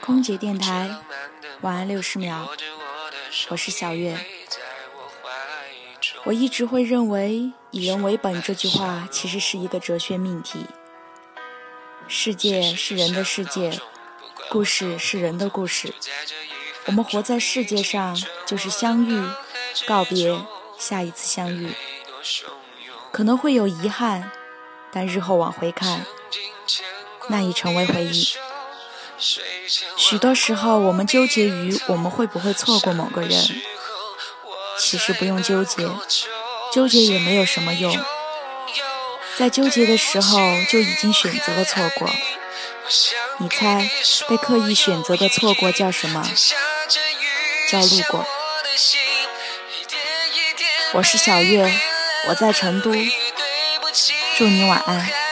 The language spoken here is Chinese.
空姐电台，晚安六十秒。我是小月。我一直会认为“以人为本”这句话其实是一个哲学命题。世界是人的世界，故事是人的故事。我们活在世界上，就是相遇、告别、下一次相遇。可能会有遗憾，但日后往回看，那已成为回忆。许多时候，我们纠结于我们会不会错过某个人，其实不用纠结，纠结也没有什么用。在纠结的时候，就已经选择了错过。你猜，被刻意选择的错过叫什么？叫路过。我是小月。我在成都，祝你晚安。